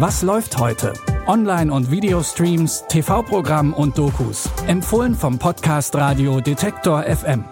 Was läuft heute? Online- und Videostreams, TV-Programm und Dokus. Empfohlen vom Podcast Radio Detektor FM.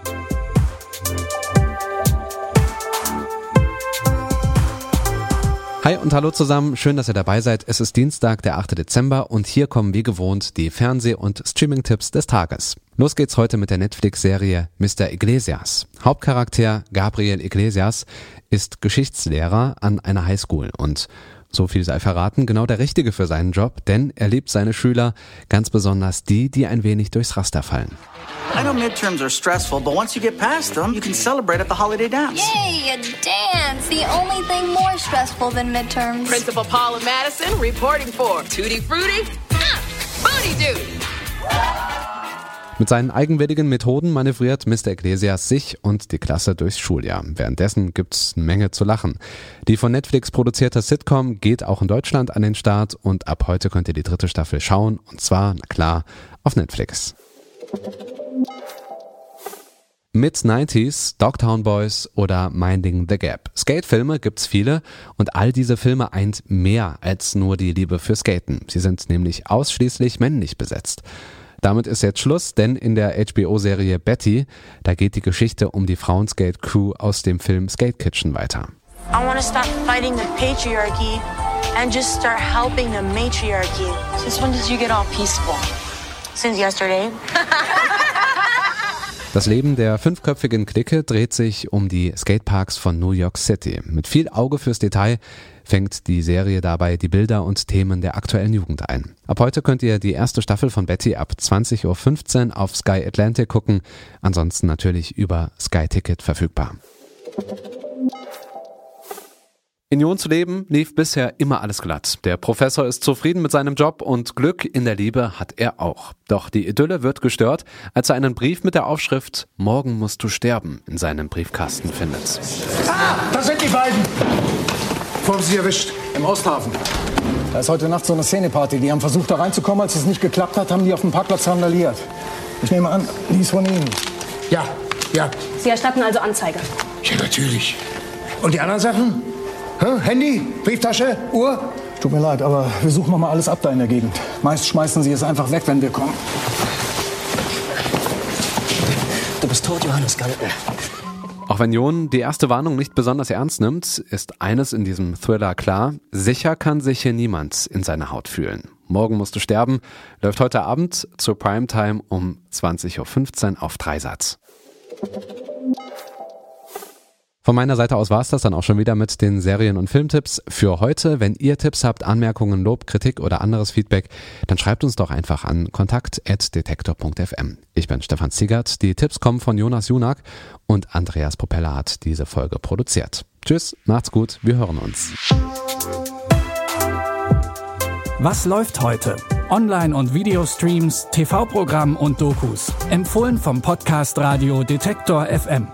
Hi und hallo zusammen, schön, dass ihr dabei seid. Es ist Dienstag, der 8. Dezember und hier kommen wie gewohnt die Fernseh- und Streaming-Tipps des Tages. Los geht's heute mit der Netflix-Serie Mr. Iglesias. Hauptcharakter Gabriel Iglesias ist Geschichtslehrer an einer Highschool und so viel sei verraten, genau der Richtige für seinen Job, denn er liebt seine Schüler, ganz besonders die, die ein wenig durchs Raster fallen. I know midterms are stressful, but once you get past them, you can celebrate at the holiday dance. Yay, a dance! The only thing more stressful than midterms. Principal Paula Madison reporting for Tutti Frutti, ah, Booty Duty. Mit seinen eigenwilligen Methoden manövriert Mr. Iglesias sich und die Klasse durchs Schuljahr. Währenddessen gibt's eine Menge zu lachen. Die von Netflix produzierte Sitcom geht auch in Deutschland an den Start und ab heute könnt ihr die dritte Staffel schauen und zwar, na klar, auf Netflix. Mid-90s, Dogtown Boys oder Minding the Gap. Skate-Filme gibt's viele und all diese Filme eint mehr als nur die Liebe für Skaten. Sie sind nämlich ausschließlich männlich besetzt. Damit ist jetzt Schluss, denn in der HBO-Serie Betty, da geht die Geschichte um die Frauenskate-Crew aus dem Film Skate Kitchen weiter. I want to stop fighting the patriarchy and just start helping the matriarchy. Since when did you get all peaceful? Since yesterday. Das Leben der fünfköpfigen Clique dreht sich um die Skateparks von New York City. Mit viel Auge fürs Detail fängt die Serie dabei die Bilder und Themen der aktuellen Jugend ein. Ab heute könnt ihr die erste Staffel von Betty ab 20.15 Uhr auf Sky Atlantic gucken, ansonsten natürlich über Sky Ticket verfügbar. In zu leben lief bisher immer alles glatt. Der Professor ist zufrieden mit seinem Job und Glück in der Liebe hat er auch. Doch die Idylle wird gestört, als er einen Brief mit der Aufschrift Morgen musst du sterben in seinem Briefkasten findet. Ah, da sind die beiden. Wo haben Sie sie erwischt? Im Osthafen. Da ist heute Nacht so eine Szeneparty. Die haben versucht, da reinzukommen. Als es nicht geklappt hat, haben die auf dem Parkplatz randaliert. Ich nehme an, die ist von Ihnen. Ja, ja. Sie erstatten also Anzeige. Ja, natürlich. Und die anderen Sachen? Hä? Handy? Brieftasche? Uhr? Tut mir leid, aber wir suchen noch mal alles ab da in der Gegend. Meist schmeißen sie es einfach weg, wenn wir kommen. Du bist tot, Johannes Galten. Auch wenn Jon die erste Warnung nicht besonders ernst nimmt, ist eines in diesem Thriller klar, sicher kann sich hier niemand in seine Haut fühlen. Morgen musst du sterben, läuft heute Abend zur Primetime um 20.15 Uhr auf Dreisatz. Von meiner Seite aus war es das dann auch schon wieder mit den Serien- und Filmtipps für heute. Wenn ihr Tipps habt, Anmerkungen, Lob, Kritik oder anderes Feedback, dann schreibt uns doch einfach an kontakt.detektor.fm. Ich bin Stefan Ziegert. Die Tipps kommen von Jonas Junak und Andreas Propeller hat diese Folge produziert. Tschüss, macht's gut, wir hören uns. Was läuft heute? Online- und Videostreams, TV-Programm und Dokus. Empfohlen vom Podcast Radio Detektor FM.